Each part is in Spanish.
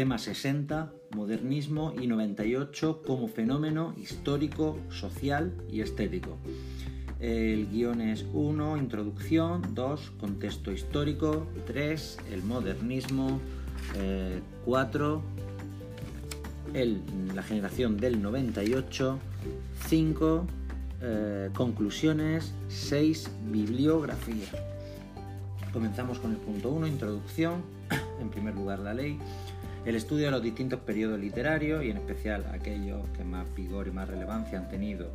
Tema 60, modernismo y 98 como fenómeno histórico, social y estético. El guion es 1, introducción, 2, contexto histórico, 3, el modernismo, 4, eh, la generación del 98, 5, eh, conclusiones, 6, bibliografía. Comenzamos con el punto 1, introducción, en primer lugar la ley, el estudio de los distintos periodos literarios y en especial aquellos que más vigor y más relevancia han tenido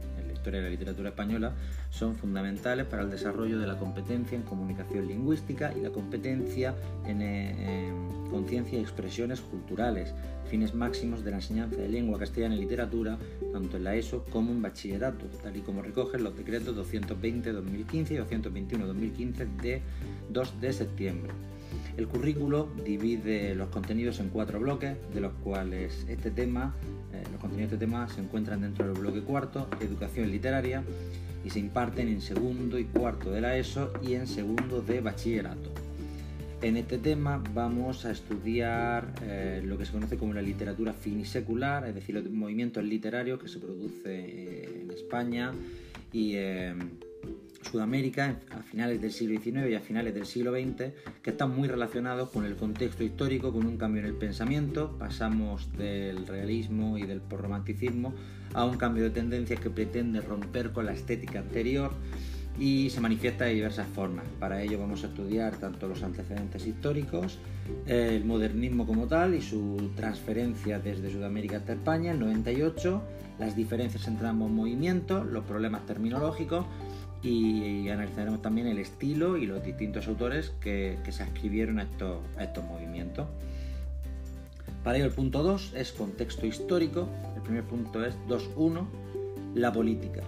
de la literatura española son fundamentales para el desarrollo de la competencia en comunicación lingüística y la competencia en, eh, conciencia y expresiones culturales, fines máximos de la enseñanza de lengua castellana y literatura, tanto en la ESO como en bachillerato, tal y como recogen los decretos 220-2015 y 221-2015 de 2 de septiembre. El currículo divide los contenidos en cuatro bloques, de los cuales este tema, eh, los contenidos de este tema se encuentran dentro del bloque cuarto, educación literaria, y se imparten en segundo y cuarto de la ESO y en segundo de bachillerato. En este tema vamos a estudiar eh, lo que se conoce como la literatura finisecular, es decir, los movimientos literarios que se produce eh, en España y Sudamérica a finales del siglo XIX y a finales del siglo XX, que están muy relacionados con el contexto histórico, con un cambio en el pensamiento. Pasamos del realismo y del romanticismo a un cambio de tendencias que pretende romper con la estética anterior y se manifiesta de diversas formas. Para ello vamos a estudiar tanto los antecedentes históricos, el modernismo como tal y su transferencia desde Sudamérica hasta España, el 98, las diferencias entre ambos movimientos, los problemas terminológicos y analizaremos también el estilo y los distintos autores que, se ascribieron a estos, a estos movimientos. Para ello el punto 2 es contexto histórico, el primer punto es 2.1, la política.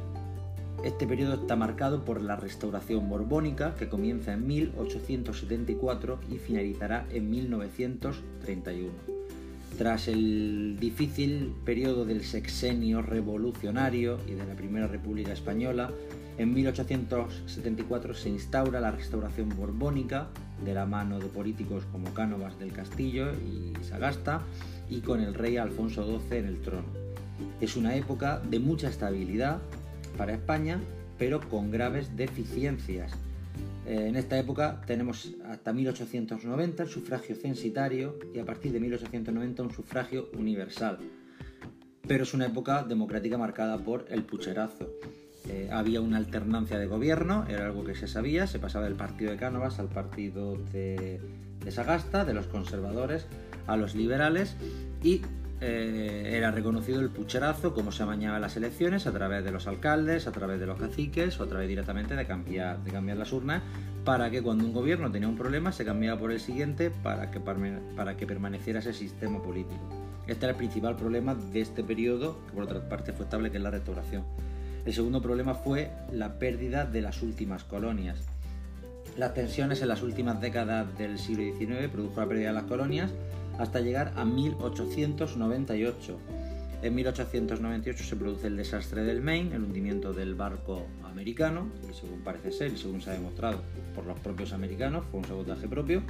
Este periodo está marcado por la restauración borbónica que comienza en 1874 y finalizará en 1931. Tras el difícil periodo del sexenio revolucionario y de la Primera República Española, en 1874 se instaura la restauración borbónica de la mano de políticos como Cánovas del Castillo y Sagasta y con el rey Alfonso XII en el trono. Es una época de mucha estabilidad para España, pero con graves deficiencias. Eh, en esta época tenemos hasta 1890 el sufragio censitario y a partir de 1890 un sufragio universal. Pero es una época democrática marcada por el pucherazo eh, había una alternancia de gobierno, era algo que se sabía, se pasaba del partido de Cánovas al partido de, Sagasta, de los conservadores a los liberales y eh, era reconocido el pucherazo, como se amañaba las elecciones, a través de los alcaldes, a través de los caciques o a través directamente de cambiar, de cambiar las urnas, para que cuando un gobierno tenía un problema se cambiaba por el siguiente para que, para que permaneciera ese sistema político. Este era el principal problema de este periodo, que por otra parte fue estable, que es la restauración. El segundo problema fue la pérdida de las últimas colonias. Las tensiones en las últimas décadas del siglo XIX produjo la pérdida de las colonias hasta llegar a 1898. En 1898 se produce el desastre del Maine, el hundimiento del barco americano, y según parece ser y según se ha demostrado por los propios americanos, fue un sabotaje propio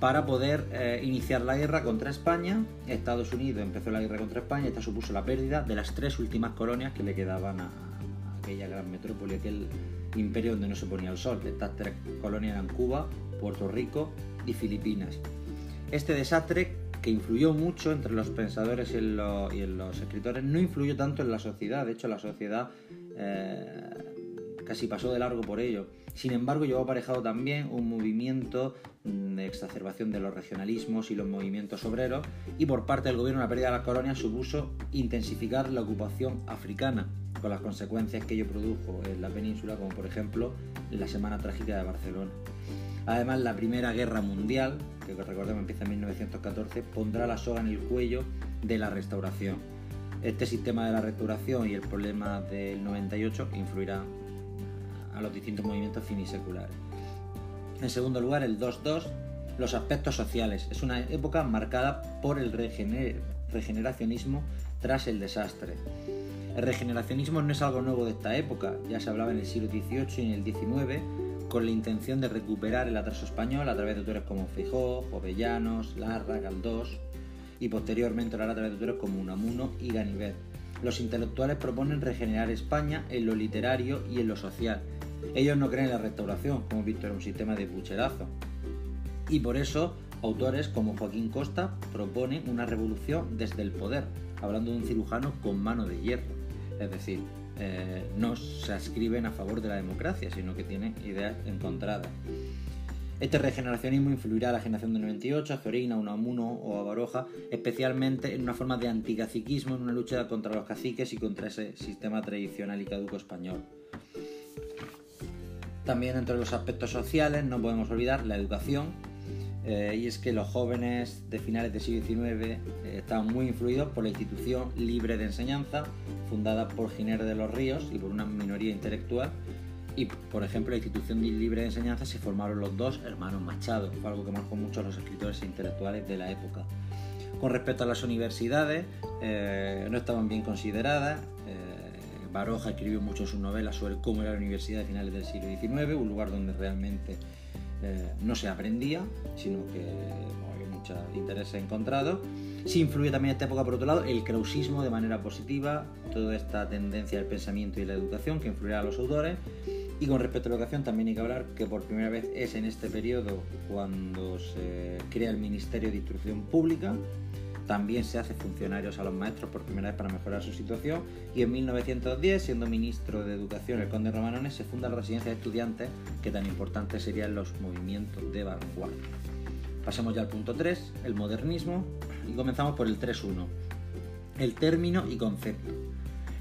para poder eh, iniciar la guerra contra España. Estados Unidos empezó la guerra contra España esta supuso la pérdida de las tres últimas colonias que le quedaban a, aquella gran metrópoli, aquel imperio donde no se ponía el sol. Estas tres colonias eran Cuba, Puerto Rico y Filipinas. Este desastre, que influyó mucho entre los pensadores y los, escritores, no influyó tanto en la sociedad. De hecho, la sociedad eh, casi pasó de largo por ello. Sin embargo, llevó aparejado también un movimiento mm, de exacerbación de los regionalismos y los movimientos obreros y por parte del gobierno la pérdida de las colonias supuso intensificar la ocupación africana con las consecuencias que ello produjo en la península, como por ejemplo la Semana Trágica de Barcelona. Además, la Primera Guerra Mundial, que recordemos empieza en 1914, pondrá la soga en el cuello de la restauración. Este sistema de la restauración y el problema del 98 influirá a los distintos movimientos finiseculares. En segundo lugar, el 2-2, los aspectos sociales. Es una época marcada por el regeneracionismo tras el desastre. El regeneracionismo no es algo nuevo de esta época, ya se hablaba en el siglo XVIII y en el XIX con la intención de recuperar el atraso español a través de autores como Feijó, Jovellanos, Larra, Galdós. y posteriormente hará a través de autores como Unamuno y Ganivet. Los intelectuales proponen regenerar España en lo literario y en lo social. Ellos no creen en la restauración, como hemos visto, era un sistema de pucherazo. Y por eso autores como Joaquín Costa proponen una revolución desde el poder, hablando de un cirujano con mano de hierro. Es decir, eh, no se ascriben a favor de la democracia, sino que tienen ideas encontradas. Este regeneracionismo influirá a la generación del 98, a Fiorina, Unamuno o a Baroja, especialmente en una forma de anticaciquismo, en una lucha contra los caciques y contra ese sistema tradicional y caduco español. También entre los aspectos sociales no podemos olvidar la educación, eh, y es que los jóvenes de finales del siglo XIX eh, muy influidos por la institución libre de enseñanza, fundada por Giner de los Ríos y por una minoría intelectual, y, por ejemplo, la institución libre de enseñanza se formaron los dos hermanos Machado, fue algo que marcó mucho a los escritores intelectuales de la época. Con respecto a las universidades, eh, no estaban bien consideradas. Eh, Baroja escribió mucho en sus novelas sobre cómo era la universidad de finales del siglo XIX, un lugar donde realmente eh, no se aprendía, sino que había muchos intereses encontrados. Sí influye también esta época, por otro lado, el krausismo de manera positiva, toda esta tendencia del pensamiento y la educación que influirá a los autores. Y con respecto a la educación también hay que hablar que por primera vez es en este periodo cuando se crea el Ministerio de Instrucción Pública, también se hace funcionarios a los maestros por primera vez para mejorar su situación y en 1910, siendo ministro de Educación el conde Romanones, se funda la residencia de estudiantes que tan importantes serían los movimientos de vanguardia. Pasemos ya al punto 3, el modernismo, y comenzamos por el 3.1, el término y concepto.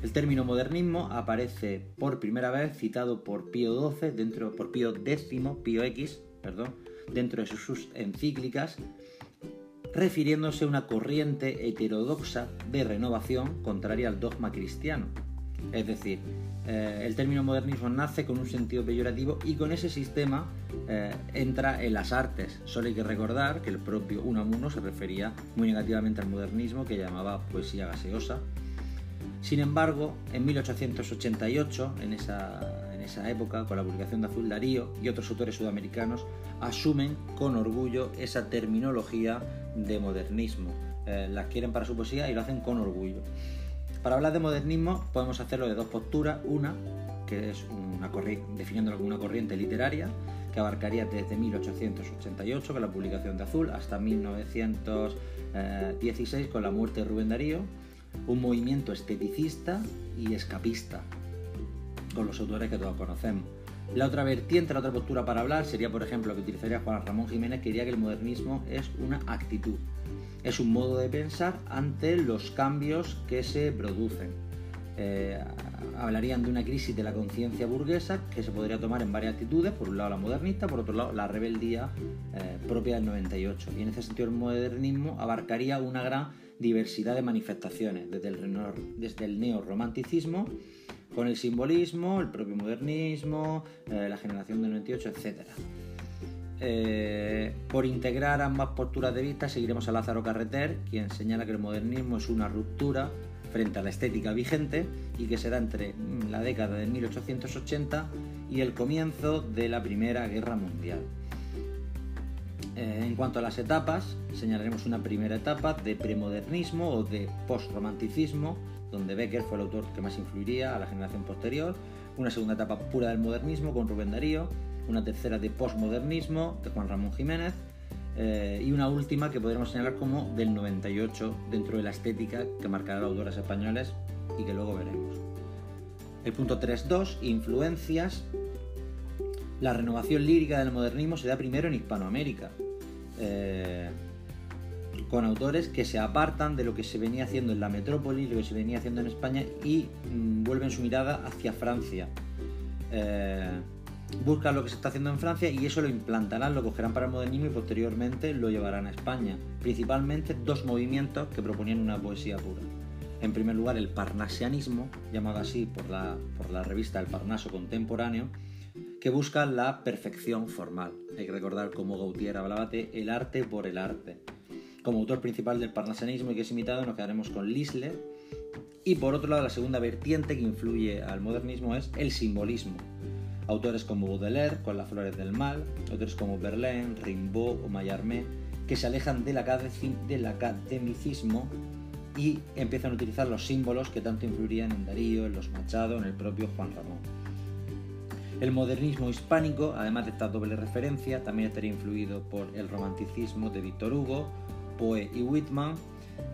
El término modernismo aparece por primera vez citado por Pío XII, dentro, por Pío X, Pío X, perdón, dentro de sus encíclicas, refiriéndose a una corriente heterodoxa de renovación contraria al dogma cristiano. Es decir, eh, el término modernismo nace con un sentido peyorativo y con ese sistema eh, entra en las artes. Solo hay que recordar que el propio Unamuno se refería muy negativamente al modernismo que llamaba poesía gaseosa sin embargo, en 1888, en esa, época, con la publicación de Azul Darío y otros autores sudamericanos, asumen con orgullo esa terminología de modernismo. Eh, quieren para su poesía y lo hacen con orgullo. Para hablar de modernismo podemos hacerlo de dos posturas. Una, que es una definiéndolo como una corriente literaria, que abarcaría desde 1888 con la publicación de Azul hasta 1916 con la muerte de Rubén Darío un movimiento esteticista y escapista, con los autores que todos conocemos. La otra vertiente, la otra postura para hablar sería, por ejemplo, lo que utilizaría Juan Ramón Jiménez, que diría que el modernismo es una actitud, es un modo de pensar ante los cambios que se producen. Eh, hablarían de una crisis de la conciencia burguesa que se podría tomar en varias actitudes, por un lado la modernista, por otro lado la rebeldía eh, propia del 98. Y en ese sentido el modernismo abarcaría una gran diversidad de manifestaciones, desde el, desde el neorromanticismo, con el simbolismo, el propio modernismo, eh, la generación del 98, etc. Eh, por integrar ambas posturas de vista, seguiremos a Lázaro Carreter, quien señala que el modernismo es una ruptura frente a la estética vigente y que se da entre mm, la década de 1880 y el comienzo de la Primera Guerra Mundial. Eh, en cuanto a las etapas, señalaremos una primera etapa de premodernismo o de postromanticismo, donde Becker fue el autor que más influiría a la generación posterior, una segunda etapa pura del modernismo con Rubén Darío, una tercera de posmodernismo de Juan Ramón Jiménez eh, y una última que podremos señalar como del 98 dentro de la estética que marcará los autores españoles y que luego veremos. El punto 3.2, influencias. La renovación lírica del modernismo se da primero en Hispanoamérica, eh, con autores que se apartan de lo que se venía haciendo en la metrópoli, lo que se venía haciendo en España y mm, vuelven su mirada hacia Francia. Eh, buscan lo que se está haciendo en Francia y eso lo implantarán, lo cogerán para el modernismo y posteriormente lo llevarán a España. Principalmente dos movimientos que proponían una poesía pura. En primer lugar, el parnasianismo, llamado así por la, por la revista El Parnaso Contemporáneo, que busca la perfección formal. Hay que recordar cómo Gautier hablaba de el arte por el arte. Como autor principal del parnasianismo y que es imitado, nos quedaremos con Lisle. Y por otro lado, la segunda vertiente que influye al modernismo es el simbolismo. Autores como Baudelaire, con Las Flores del Mal, autores como Verlaine, Rimbaud o Mallarmé que se alejan del, del academicismo y empiezan a utilizar los símbolos que tanto influirían en Darío, en los Machado, en el propio Juan Ramón. El modernismo hispánico, además de esta doble referencia, también estaría influido por el romanticismo de Víctor Hugo, Poe y Whitman,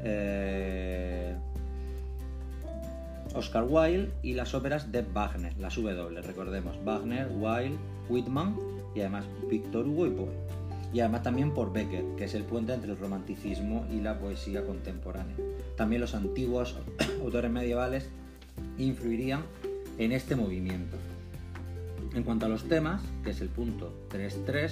eh, Oscar Wilde y las óperas de Wagner, las W, recordemos, Wagner, Wilde, Whitman y además Víctor Hugo y Poe. Y además también por Becker, que es el puente entre el romanticismo y la poesía contemporánea. También los antiguos autores medievales influirían en este movimiento. En cuanto a los temas, que es el punto 3.3,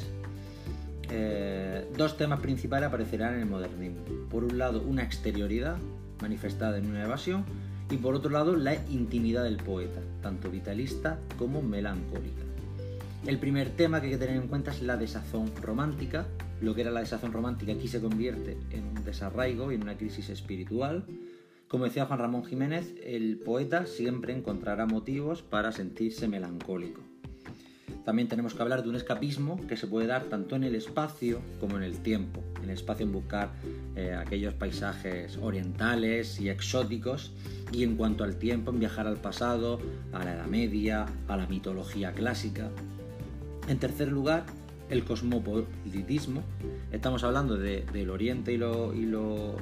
eh, dos temas principales aparecerán en el modernismo. Por un lado, una exterioridad manifestada en una evasión y por otro lado, la intimidad del poeta, tanto vitalista como melancólica. El primer tema que hay que tener en cuenta es la desazón romántica. Lo que era la desazón romántica aquí se convierte en un desarraigo y en una crisis espiritual. Como decía Juan Ramón Jiménez, el poeta siempre encontrará motivos para sentirse melancólico. También tenemos que hablar de un escapismo que se puede dar tanto en el espacio como en el tiempo. En el espacio en buscar eh, aquellos paisajes orientales y exóticos y en cuanto al tiempo en viajar al pasado, a la Edad Media, a la mitología clásica. En tercer lugar, el cosmopolitismo. Estamos hablando del Oriente y lo, y lo,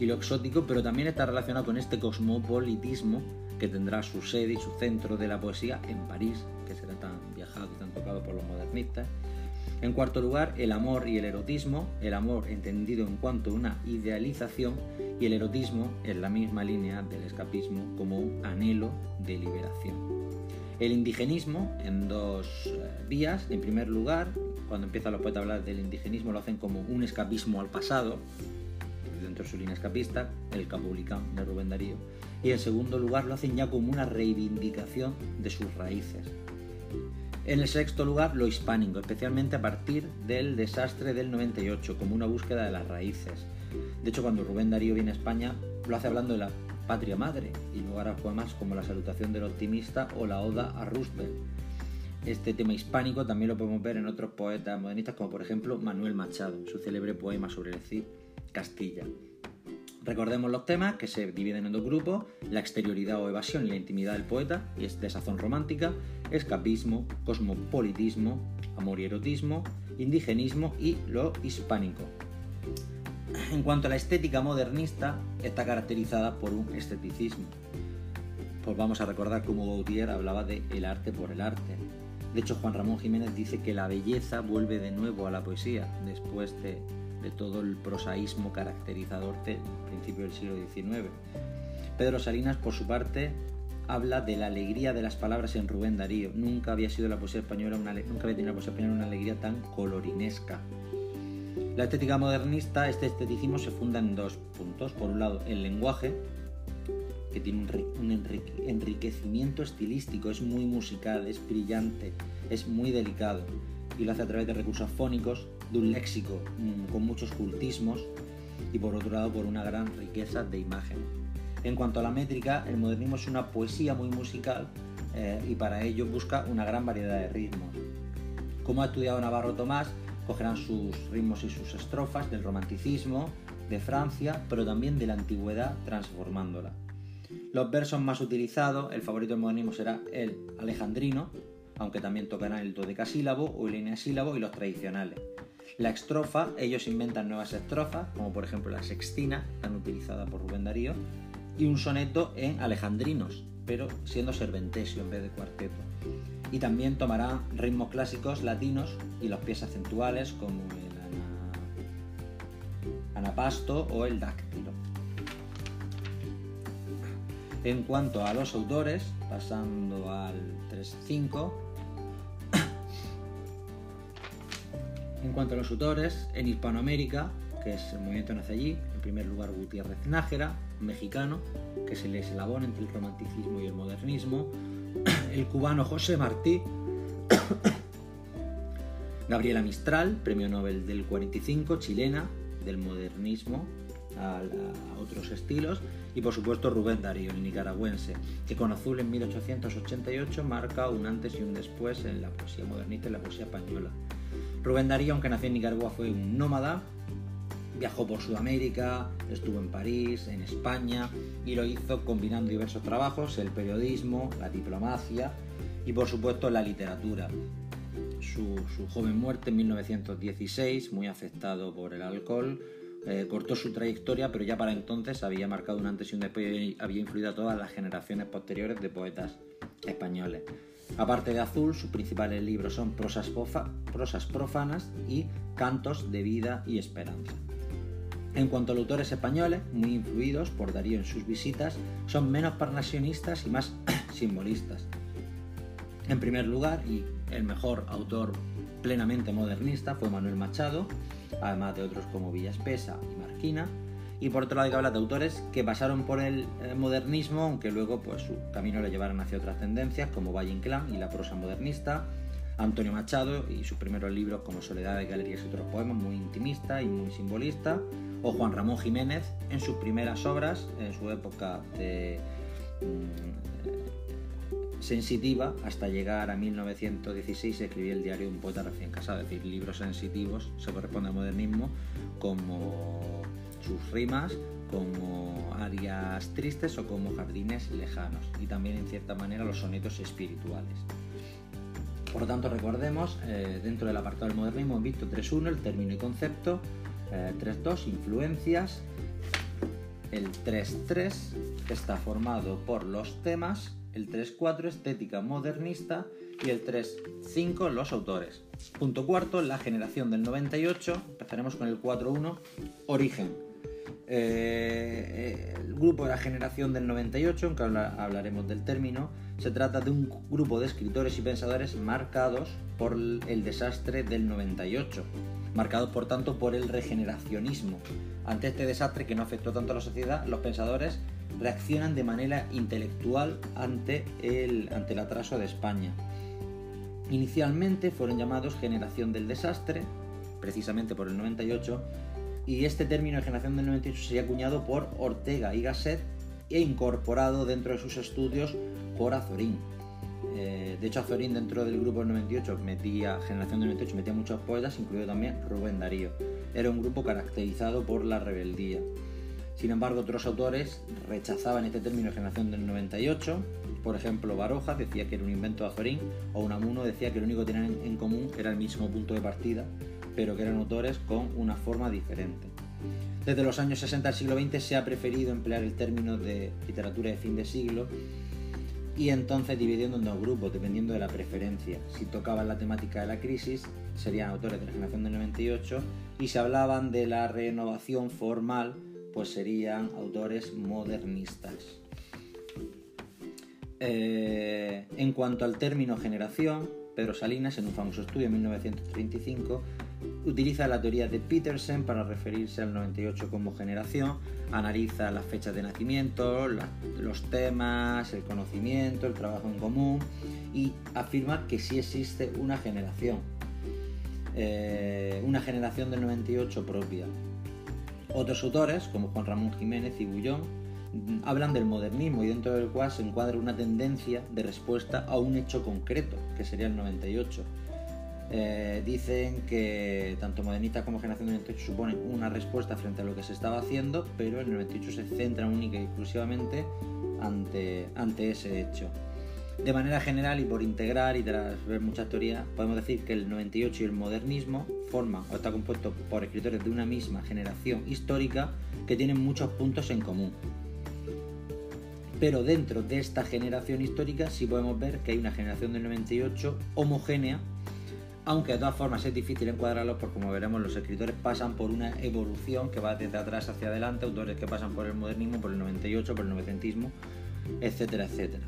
y lo exótico, pero también está relacionado con este cosmopolitismo que tendrá su sede y su centro de la poesía en París, que será tan viajado y tan tocado por los modernistas. En cuarto lugar, el amor y el erotismo, el amor entendido en cuanto a una idealización y el erotismo en la misma línea del escapismo como un anhelo de liberación. El indigenismo en dos eh, vías. En primer lugar, cuando empiezan los poetas a hablar del indigenismo, lo hacen como un escapismo al pasado, dentro de su línea escapista, el Capulicán de Rubén Darío. Y en segundo lugar, lo hacen ya como una reivindicación de sus raíces. En el sexto lugar, lo hispánico, especialmente a partir del desastre del 98, como una búsqueda de las raíces. De hecho, cuando Rubén Darío viene a España, lo hace hablando de la patria madre, y luego hará poemas como La salutación del optimista o La oda a Roosevelt. Este tema hispánico también lo podemos ver en otros poetas modernistas, como por ejemplo Manuel Machado, su célebre poema sobre el Cid Castilla. Recordemos los temas que se dividen en dos grupos, la exterioridad o evasión y la intimidad del poeta, y es desazón romántica, escapismo, cosmopolitismo, amor y erotismo, indigenismo y lo hispánico. En cuanto a la estética modernista, está caracterizada por un esteticismo. Pues vamos a recordar cómo Gautier hablaba de el arte por el arte. De hecho, Juan Ramón Jiménez dice que la belleza vuelve de nuevo a la poesía después de, de todo el prosaísmo caracterizador del principio del siglo XIX. Pedro Salinas, por su parte, habla de la alegría de las palabras en Rubén Darío. Nunca había sido la poesía española una, nunca había tenido la poesía española una alegría tan colorinesca. La estética modernista, este esteticismo se funda en dos puntos. Por un lado, el lenguaje, que tiene un, enriquecimiento estilístico, es muy musical, es brillante, es muy delicado y lo hace a través de recursos fónicos, de un léxico mm, con muchos cultismos y por otro lado por una gran riqueza de imagen. En cuanto a la métrica, el modernismo es una poesía muy musical eh, y para ello busca una gran variedad de ritmos. Como ha estudiado Navarro Tomás, cogerán sus ritmos y sus estrofas del romanticismo, de Francia, pero también de la antigüedad, transformándola. Los versos más utilizados, el favorito del modernismo será el alejandrino, aunque también tocarán el dodecasílabo o el eneasílabo y los tradicionales. La estrofa, ellos inventan nuevas estrofas, como por ejemplo la sextina, tan utilizada por Rubén Darío, y un soneto en alejandrinos, pero siendo serventesio en vez de cuarteto y también tomará ritmos clásicos latinos y los pies acentuales como el anapasto o el dáctilo. En cuanto a los autores, pasando al 3.5, en cuanto a los autores, en Hispanoamérica, que es el movimiento nace allí, en primer lugar Gutiérrez Nájera, mexicano, que es el eslabón entre el romanticismo y el modernismo, el cubano José Martí, Gabriela Mistral, premio Nobel del 45, chilena, del modernismo a, otros estilos, y por supuesto Rubén Darío, el nicaragüense, que con Azul en 1888 marca un antes y un después en la poesía modernista y la poesía española. Rubén Darío, aunque nació en Nicaragua, fue un nómada, viajó por Sudamérica, estuvo en París, en España y lo hizo combinando diversos trabajos, el periodismo, la diplomacia y por supuesto la literatura. Su, joven muerte en 1916, muy afectado por el alcohol, eh, cortó su trayectoria, pero ya para entonces había marcado un antes y un después y había influido a todas las generaciones posteriores de poetas españoles. Aparte de Azul, sus principales libros son prosas, prosas profanas y cantos de vida y esperanza. En cuanto a autores españoles, muy influidos por Darío en sus visitas, son menos parnasionistas y más simbolistas. En primer lugar, y el mejor autor plenamente modernista fue Manuel Machado, además de otros como Villaspesa y Marquina, y por otro lado hay que hablar de autores que pasaron por el eh, modernismo, aunque luego pues, su camino le llevaron hacia otras tendencias como Valle Inclán y la prosa modernista, Antonio Machado y sus primeros libros como Soledad de Galerías y otros poemas, muy intimista y muy simbolista, o Juan Ramón Jiménez en sus primeras obras, en su época de mm, sensitiva, hasta llegar a 1916 escribía el diario Un poeta recién casado, es decir, libros sensitivos, se corresponde al modernismo, como sus rimas como arias tristes o como jardines lejanos y también en cierta manera los sonetos espirituales. Por lo tanto, recordemos, eh, dentro del apartado del modernismo hemos visto 3.1, el término y concepto, 3.2, eh, influencias, el 3.3 está formado por los temas, el 3.4 estética modernista. Y el 3.5 los autores. Punto cuarto, la generación del 98, empezaremos con el 4.1, origen. Eh, el grupo de la generación del 98, aunque hablaremos del término, se trata de un grupo de escritores y pensadores marcados por el desastre del 98, marcados por tanto por el regeneracionismo. Ante este desastre que no afectó tanto a la sociedad, los pensadores reaccionan de manera intelectual ante el, ante el atraso de España. Inicialmente fueron llamados generación del desastre, precisamente por el 98, y este término de generación del 98 sería acuñado por Ortega y Gasset e incorporado dentro de sus estudios por Azorín. Eh, de hecho, Azorín dentro del grupo del 98 metía, generación del 98, metía muchos poetas, incluido también Rubén Darío. Era un grupo caracterizado por la rebeldía. Sin embargo, otros autores rechazaban este término de generación del 98. Por ejemplo, Baroja decía que era un invento de Azorín, o Unamuno decía que lo único que tenían en común era el mismo punto de partida, pero que eran autores con una forma diferente. Desde los años 60 del siglo XX se ha preferido emplear el término de literatura de fin de siglo y entonces dividiendo en dos grupos dependiendo de la preferencia. Si tocaban la temática de la crisis serían autores de la generación del 98 y si hablaban de la renovación formal pues serían autores modernistas. Eh, en cuanto al término generación, Pedro Salinas, en un famoso estudio en 1935, utiliza la teoría de Petersen para referirse al 98 como generación, analiza las fechas de nacimiento, los temas, el conocimiento, el trabajo en común y afirma que sí existe una generación, eh, una generación del 98 propia. Otros autores, como Juan Ramón Jiménez y Bullón, hablan del modernismo y dentro del cual se encuadra una tendencia de respuesta a un hecho concreto, que sería el 98. Eh, dicen que tanto modernista como generación del 98 suponen una respuesta frente a lo que se estaba haciendo, pero el 98 se centra única y exclusivamente ante, ante ese hecho. De manera general y por integrar y tras ver muchas teorías, podemos decir que el 98 y el modernismo forman o está compuesto por escritores de una misma generación histórica que tienen muchos puntos en común pero dentro de esta generación histórica sí podemos ver que hay una generación del 98 homogénea, aunque de todas formas es difícil encuadrarlos porque como veremos los escritores pasan por una evolución que va desde atrás hacia adelante, autores que pasan por el modernismo, por el 98, por el novecentismo, etcétera, etcétera.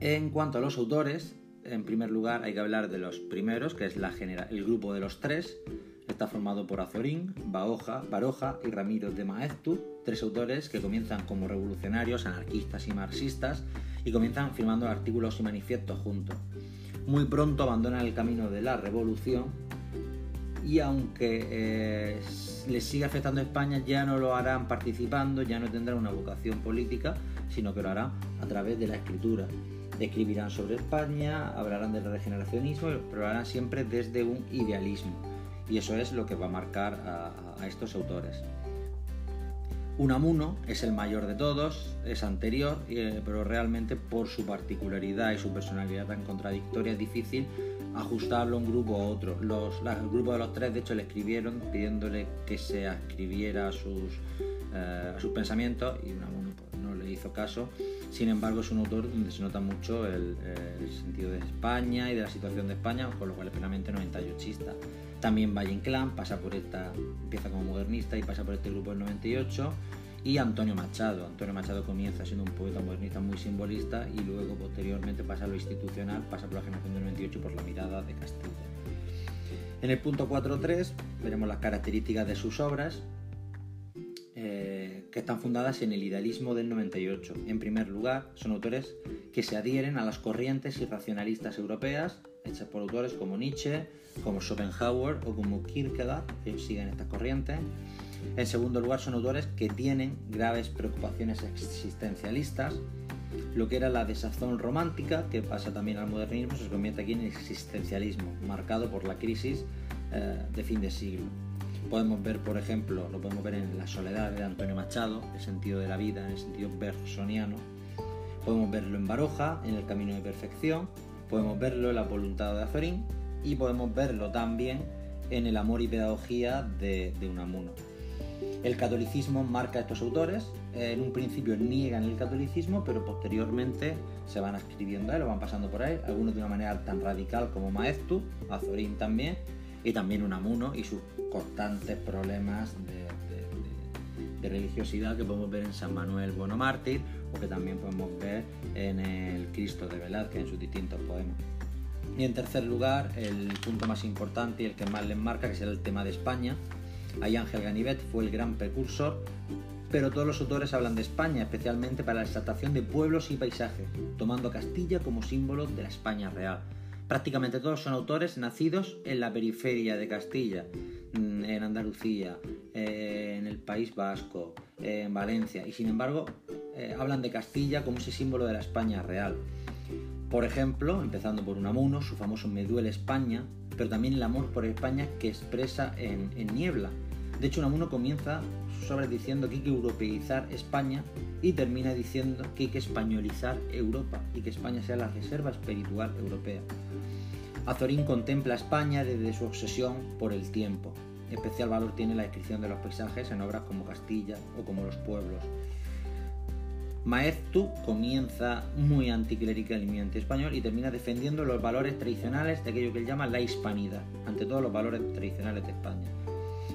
En cuanto a los autores, en primer lugar hay que hablar de los primeros, que es la el grupo de los tres, Está formado por Azorín, Baoja, Baroja y Ramiro de Maeztu, tres autores que comienzan como revolucionarios, anarquistas y marxistas y comienzan firmando artículos y manifiestos juntos. Muy pronto abandonan el camino de la revolución y aunque eh, les sigue afectando a España, ya no lo harán participando, ya no tendrán una vocación política, sino que lo harán a través de la escritura. Escribirán sobre España, hablarán del regeneracionismo, pero lo harán siempre desde un idealismo. Y eso es lo que va a marcar a, estos autores. Unamuno es el mayor de todos, es anterior, eh, pero realmente por su particularidad y su personalidad tan contradictoria es difícil ajustarlo a un grupo a otro. Los, el grupo de los tres, de hecho, le escribieron pidiéndole que se escribiera sus, eh, sus pensamientos y Unamuno no hizo caso. Sin embargo, es un autor donde se nota mucho el, sentido de España y de la situación de España, con lo cual es plenamente 98ista. También Valle Inclán pasa por esta, empieza como modernista y pasa por este grupo del 98 y Antonio Machado. Antonio Machado comienza siendo un poeta modernista muy simbolista y luego posteriormente pasa a lo institucional, pasa por la generación del 98 por la mirada de Castilla. En el punto 4.3 veremos las características de sus obras, que están fundadas en el idealismo del 98. En primer lugar, son autores que se adhieren a las corrientes irracionalistas europeas, hechas por autores como Nietzsche, como Schopenhauer o como Kierkegaard, que siguen estas corrientes. En segundo lugar, son autores que tienen graves preocupaciones existencialistas. Lo que era la desazón romántica, que pasa también al modernismo, se convierte aquí en existencialismo, marcado por la crisis eh, de fin de siglo. Podemos ver, por ejemplo, lo podemos ver en La soledad de Antonio Machado, el sentido de la vida en el sentido bersoniano. Podemos verlo en Baroja, en El camino de perfección. Podemos verlo en La voluntad de Azorín. Y podemos verlo también en El amor y pedagogía de, de Unamuno. El catolicismo marca a estos autores. En un principio niegan el catolicismo, pero posteriormente se van escribiendo a él, lo van pasando por ahí, algunos de una manera tan radical como Maestu, Azorín también, y también Unamuno y sus constantes problemas de, religiosidad que podemos ver en San Manuel Bueno Mártir o que también podemos ver en el Cristo de Velázquez en sus distintos poemas. Y en tercer lugar, el punto más importante y el que más les marca, que será el tema de España. Ahí Ángel Ganivet fue el gran precursor, pero todos los autores hablan de España, especialmente para la exaltación de pueblos y paisajes, tomando Castilla como símbolo de la España real. Prácticamente todos son autores nacidos en la periferia de Castilla, en Andalucía, eh, en el País Vasco, en Valencia, y sin embargo eh, hablan de Castilla como ese símbolo de la España real. Por ejemplo, empezando por Unamuno, su famoso Me duele España, pero también el amor por España que expresa en, Niebla. De hecho, Unamuno comienza sobre diciendo que hay que europeizar España y termina diciendo que hay que españolizar Europa y que España sea la reserva espiritual europea. Azorín contempla España desde su obsesión por el tiempo. Especial valor tiene la descripción de los paisajes en obras como Castilla o como Los Pueblos. Maeztu comienza muy anticlerical y muy anti-español y termina defendiendo los valores tradicionales de aquello que él llama la hispanidad, ante todos los valores tradicionales de España.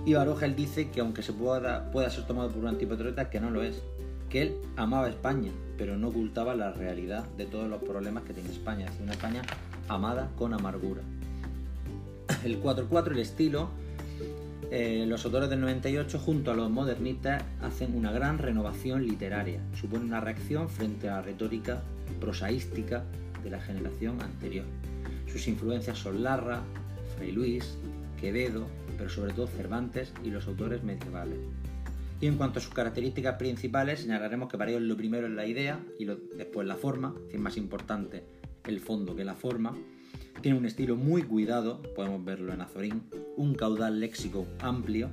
Y Baroja él dice que aunque se pueda, pueda ser tomado por un antipatriota, que no lo es, que él amaba España, pero no ocultaba la realidad de todos los problemas que tiene España, es una España amada con amargura. El 4-4, el estilo, eh, los autores del 98 junto a los modernistas hacen una gran renovación literaria, supone una reacción frente a la retórica prosaística de la generación anterior. Sus influencias son Larra, Fray Luis, Quevedo, pero sobre todo Cervantes y los autores medievales. Y en cuanto a sus características principales, señalaremos que para ellos lo primero es la idea y después la forma, es más importante el fondo que la forma. Tiene un estilo muy cuidado, podemos verlo en Azorín, un caudal léxico amplio.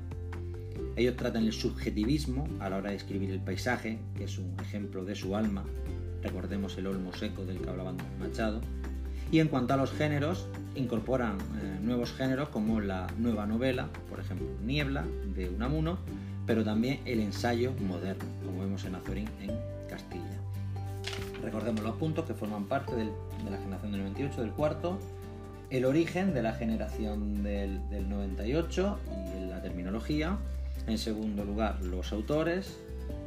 Ellos tratan el subjetivismo a la hora de escribir el paisaje, que es un ejemplo de su alma. Recordemos el olmo seco del que hablaba Machado. Y en cuanto a los géneros, incorporan eh, nuevos géneros como la nueva novela, por ejemplo Niebla de Unamuno, pero también el ensayo moderno, como vemos en Azorín en Castilla. Recordemos los puntos que forman parte de la generación del 98, del cuarto, el origen de la generación del, 98 y la terminología, en segundo lugar los autores,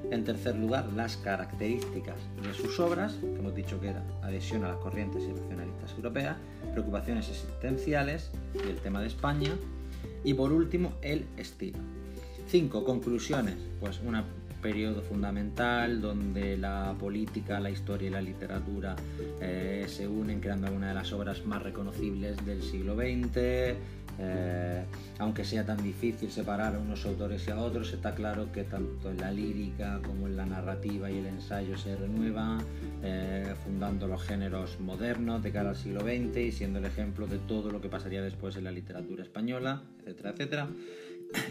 en tercer lugar las características de sus obras, que hemos dicho que era adhesión a las corrientes nacionalistas europeas, preocupaciones existenciales y el tema de España, y por último el estilo. Cinco conclusiones. Pues un periodo fundamental donde la política, la historia y la literatura eh, se unen creando algunas de las obras más reconocibles del siglo XX, Eh, aunque sea tan difícil separar a unos autores y a otros, está claro que tanto en la lírica como en la narrativa y el ensayo se renuevan, eh, fundando los géneros modernos de cara al siglo XX y siendo el ejemplo de todo lo que pasaría después en la literatura española, etcétera, etcétera.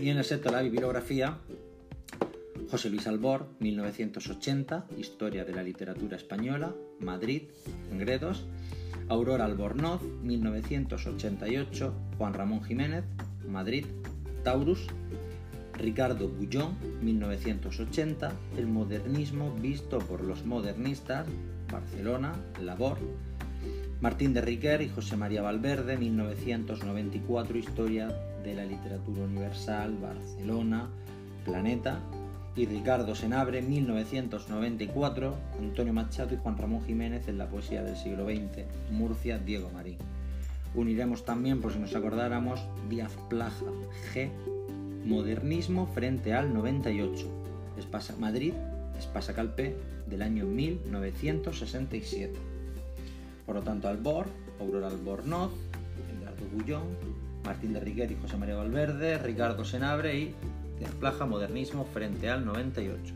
Y en el sector de la bibliografía, José Luis Albor, 1980, Historia de la Literatura Española, Madrid, Gredos. Aurora Albornoz, 1988, Juan Ramón Jiménez, Madrid, Taurus. Ricardo Bullón, 1980, El modernismo visto por los modernistas, Barcelona, Labor. Martín de Riquer y José María Valverde, 1994, Historia de la Literatura Universal, Barcelona, Planeta y Ricardo Senabre, 1994, Antonio Machado y Juan Ramón Jiménez en la poesía del siglo XX, Murcia, Diego Marín. Uniremos también, por si nos acordáramos, Díaz Plaja, G, Modernismo frente al 98, Espasa Madrid, Espasa Calpe, del año 1967. Por lo tanto, Albor, Aurora Albornoz, Edgardo Bullón, Martín de Riguer y José María Valverde, Ricardo Senabre y de Amplaja Modernismo frente al 98.